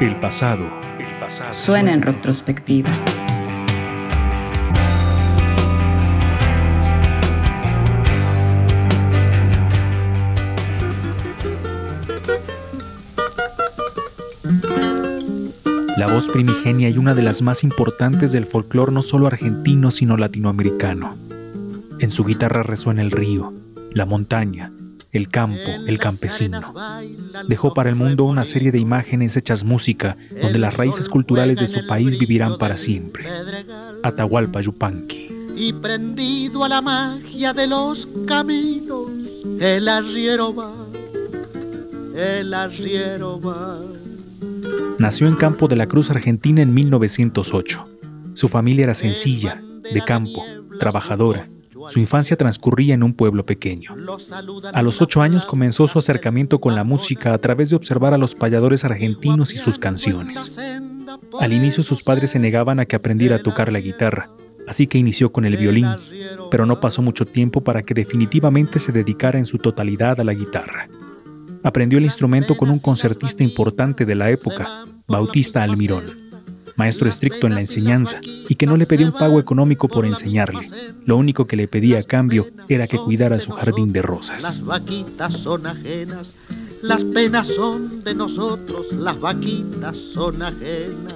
El pasado, el pasado suena en retrospectiva. La voz primigenia y una de las más importantes del folclore no solo argentino sino latinoamericano. En su guitarra resuena el río, la montaña, el campo, el campesino. Dejó para el mundo una serie de imágenes hechas música donde las raíces culturales de su país vivirán para siempre. Atahualpa Yupanqui. Y prendido a la magia de los caminos, el arriero va, el arriero va. Nació en Campo de la Cruz, Argentina en 1908. Su familia era sencilla, de campo, trabajadora su infancia transcurría en un pueblo pequeño. A los ocho años comenzó su acercamiento con la música a través de observar a los payadores argentinos y sus canciones. Al inicio sus padres se negaban a que aprendiera a tocar la guitarra, así que inició con el violín, pero no pasó mucho tiempo para que definitivamente se dedicara en su totalidad a la guitarra. Aprendió el instrumento con un concertista importante de la época, Bautista Almirón maestro estricto en la enseñanza y que no le pedía un pago económico por enseñarle. Lo único que le pedía a cambio era que cuidara su jardín de rosas. Las vaquitas son ajenas, las penas son de nosotros, las vaquitas son ajenas.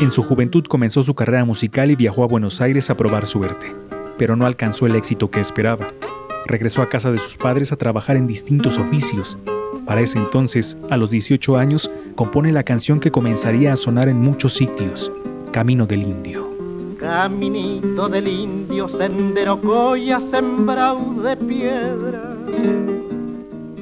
En su juventud comenzó su carrera musical y viajó a Buenos Aires a probar suerte, pero no alcanzó el éxito que esperaba. Regresó a casa de sus padres a trabajar en distintos oficios para ese entonces, a los 18 años, compone la canción que comenzaría a sonar en muchos sitios, Camino del Indio. Caminito del indio, sendero coya sembrado de piedra.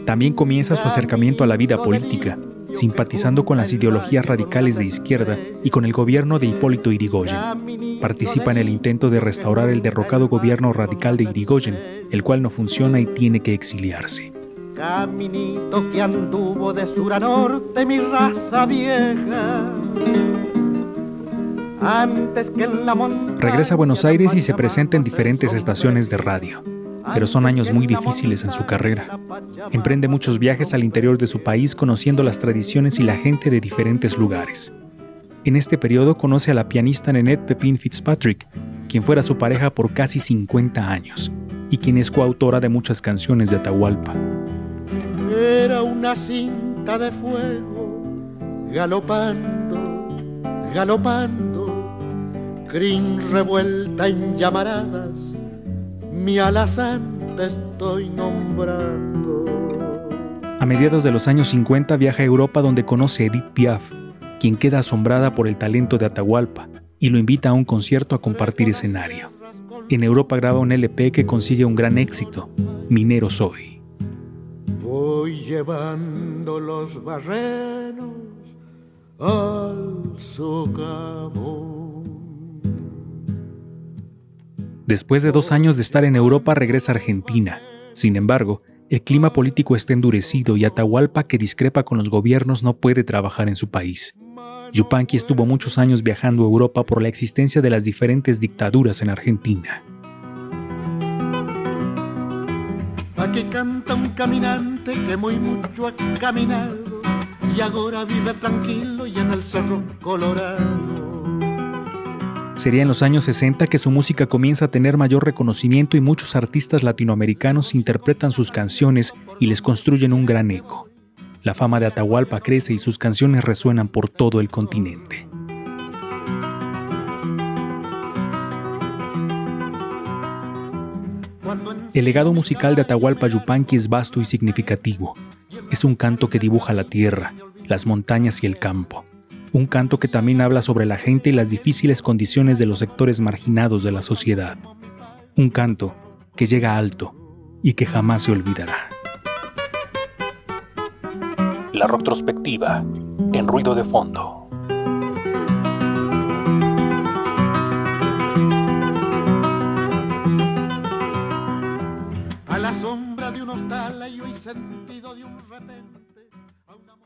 También comienza su acercamiento a la vida política, simpatizando con las ideologías radicales de izquierda y con el gobierno de Hipólito Irigoyen. Participa en el intento de restaurar el derrocado gobierno radical de Irigoyen, el cual no funciona y tiene que exiliarse. Caminito que anduvo de sur a norte mi raza vieja. Antes que en la Regresa a Buenos Aires y se presenta en diferentes estaciones de radio, pero son años muy difíciles en su carrera. Emprende muchos viajes al interior de su país conociendo las tradiciones y la gente de diferentes lugares. En este periodo conoce a la pianista Nenette Pepin Fitzpatrick, quien fuera su pareja por casi 50 años y quien es coautora de muchas canciones de Atahualpa era una cinta de fuego, galopando, galopando, crin revuelta en llamaradas, mi alazán te estoy nombrando. A mediados de los años 50 viaja a Europa donde conoce a Edith Piaf, quien queda asombrada por el talento de Atahualpa y lo invita a un concierto a compartir escenario. En Europa graba un LP que consigue un gran éxito, Minero Soy. Llevando los barrenos al socavón. Después de dos años de estar en Europa, regresa a Argentina. Sin embargo, el clima político está endurecido y Atahualpa, que discrepa con los gobiernos, no puede trabajar en su país. Yupanqui estuvo muchos años viajando a Europa por la existencia de las diferentes dictaduras en Argentina. Aquí canta un caminante que muy mucho ha caminado y ahora vive tranquilo y en el cerro colorado. Sería en los años 60 que su música comienza a tener mayor reconocimiento y muchos artistas latinoamericanos interpretan sus canciones y les construyen un gran eco. La fama de Atahualpa crece y sus canciones resuenan por todo el continente. El legado musical de Atahualpa Yupanqui es vasto y significativo. Es un canto que dibuja la tierra, las montañas y el campo. Un canto que también habla sobre la gente y las difíciles condiciones de los sectores marginados de la sociedad. Un canto que llega alto y que jamás se olvidará. La retrospectiva en ruido de fondo. de un hostal y hoy sentido de un repente a una